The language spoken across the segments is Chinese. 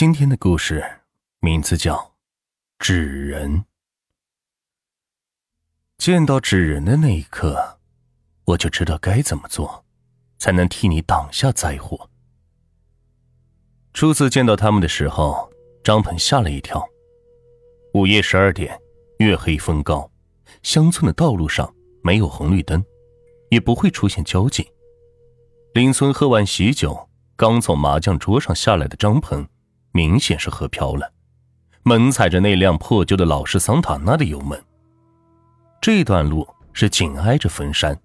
今天的故事名字叫《纸人》。见到纸人的那一刻，我就知道该怎么做，才能替你挡下灾祸。初次见到他们的时候，张鹏吓了一跳。午夜十二点，月黑风高，乡村的道路上没有红绿灯，也不会出现交警。邻村喝完喜酒，刚从麻将桌上下来的张鹏。明显是喝飘了，猛踩着那辆破旧的老式桑塔纳的油门。这段路是紧挨着坟山，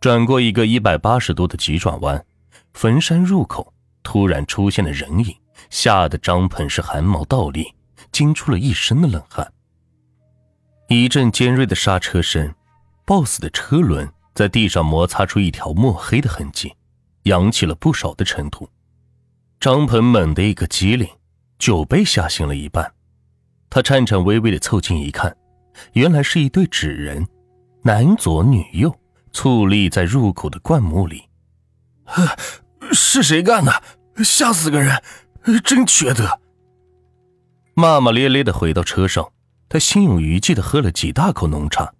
转过一个一百八十度的急转弯，坟山入口突然出现了人影，吓得张鹏是汗毛倒立，惊出了一身的冷汗。一阵尖锐的刹车声，BOSS 的车轮在地上摩擦出一条墨黑的痕迹，扬起了不少的尘土。张鹏猛地一个机灵，酒被吓醒了一半。他颤颤巍巍的凑近一看，原来是一对纸人，男左女右，矗立在入口的灌木里。是谁干的？吓死个人！真缺德！骂骂咧咧的回到车上，他心有余悸的喝了几大口浓茶。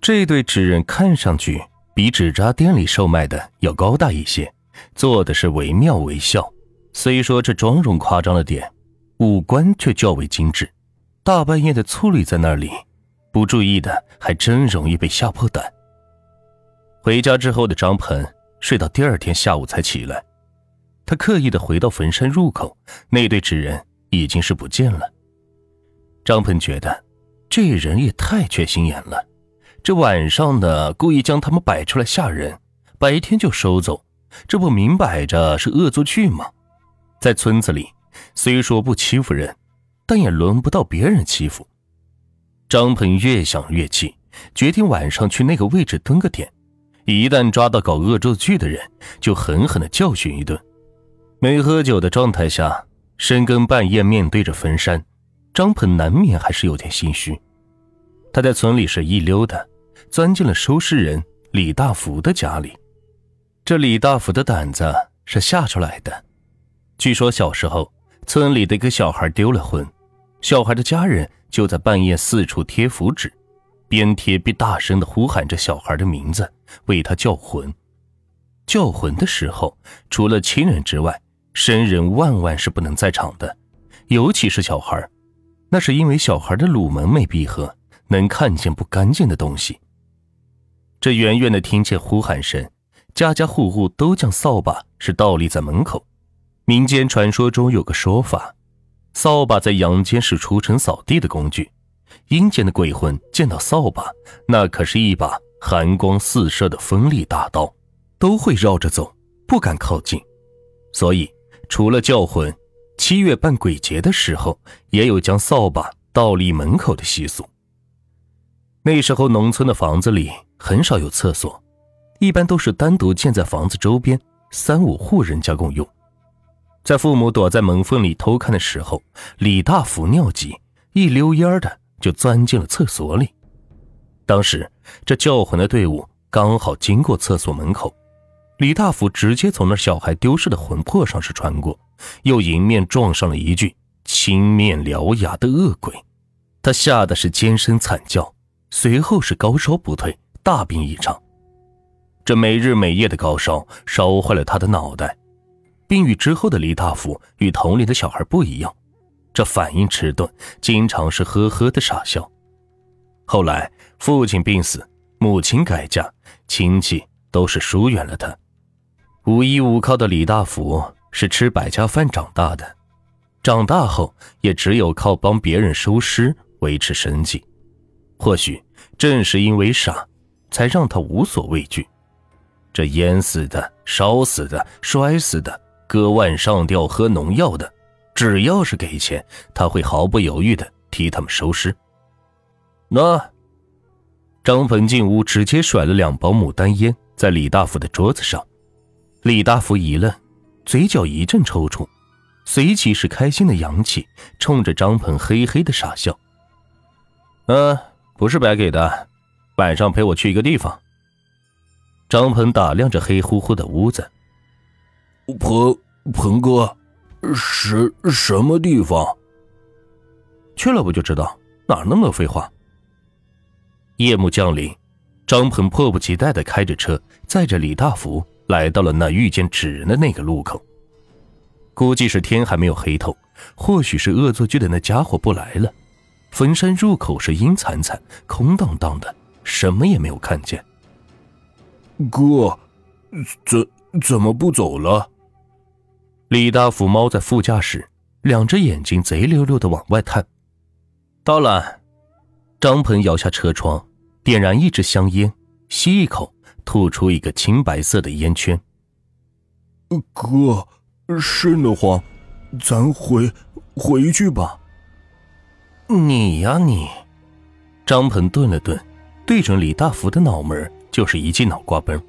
这对纸人看上去比纸扎店里售卖的要高大一些，做的是惟妙惟肖。虽说这妆容夸张了点，五官却较为精致。大半夜的矗立在那里，不注意的还真容易被吓破胆。回家之后的张鹏睡到第二天下午才起来，他刻意的回到坟山入口，那对纸人已经是不见了。张鹏觉得这人也太缺心眼了，这晚上的故意将他们摆出来吓人，白天就收走，这不明摆着是恶作剧吗？在村子里，虽说不欺负人，但也轮不到别人欺负。张鹏越想越气，决定晚上去那个位置蹲个点，一旦抓到搞恶作剧的人，就狠狠的教训一顿。没喝酒的状态下，深更半夜面对着坟山，张鹏难免还是有点心虚。他在村里是一溜的，钻进了收尸人李大福的家里。这李大福的胆子是吓出来的。据说小时候，村里的一个小孩丢了魂，小孩的家人就在半夜四处贴符纸，边贴边大声的呼喊着小孩的名字，为他叫魂。叫魂的时候，除了亲人之外，生人万万是不能在场的，尤其是小孩，那是因为小孩的乳门没闭合，能看见不干净的东西。这远远的听见呼喊声，家家户户都将扫把是倒立在门口。民间传说中有个说法，扫把在阳间是除尘扫地的工具，阴间的鬼魂见到扫把，那可是一把寒光四射的锋利大刀，都会绕着走，不敢靠近。所以，除了叫魂，七月办鬼节的时候，也有将扫把倒立门口的习俗。那时候，农村的房子里很少有厕所，一般都是单独建在房子周边，三五户人家共用。在父母躲在门缝里偷看的时候，李大福尿急，一溜烟的就钻进了厕所里。当时这叫魂的队伍刚好经过厕所门口，李大福直接从那小孩丢失的魂魄上是穿过，又迎面撞上了一具青面獠牙的恶鬼，他吓得是尖声惨叫，随后是高烧不退，大病一场。这每日每夜的高烧烧坏了他的脑袋。病愈之后的李大福与同龄的小孩不一样，这反应迟钝，经常是呵呵的傻笑。后来父亲病死，母亲改嫁，亲戚都是疏远了他。无依无靠的李大福是吃百家饭长大的，长大后也只有靠帮别人收尸维持生计。或许正是因为傻，才让他无所畏惧。这淹死的、烧死的、摔死的。割腕上吊、喝农药的，只要是给钱，他会毫不犹豫的替他们收尸。那张鹏进屋，直接甩了两包牡丹烟在李大福的桌子上。李大福一愣，嘴角一阵抽搐，随即是开心的扬起，冲着张鹏嘿嘿的傻笑。嗯，不是白给的，晚上陪我去一个地方。张鹏打量着黑乎乎的屋子。鹏鹏哥，什什么地方？去了不就知道？哪那么多废话？夜幕降临，张鹏迫不及待的开着车，载着李大福来到了那遇见纸人的那个路口。估计是天还没有黑透，或许是恶作剧的那家伙不来了。坟山入口是阴惨惨、空荡荡的，什么也没有看见。哥，怎怎么不走了？李大福猫在副驾驶，两只眼睛贼溜溜的往外探。到了，张鹏摇下车窗，点燃一支香烟，吸一口，吐出一个青白色的烟圈。哥，瘆得慌，咱回回去吧。你呀你，张鹏顿了顿，对准李大福的脑门就是一记脑瓜崩，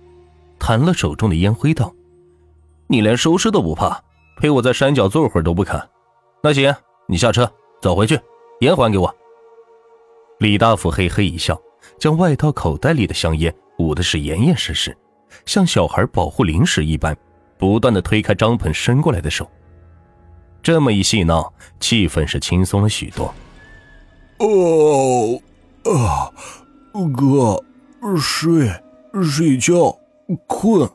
弹了手中的烟灰道：“你连收尸都不怕，陪我在山脚坐会儿都不肯。那行，你下车走回去，烟还给我。”李大福嘿嘿一笑，将外套口袋里的香烟捂的是严严实实，像小孩保护零食一般，不断的推开张鹏伸过来的手。这么一戏闹，气氛是轻松了许多。哦，啊，哥，睡睡觉，困。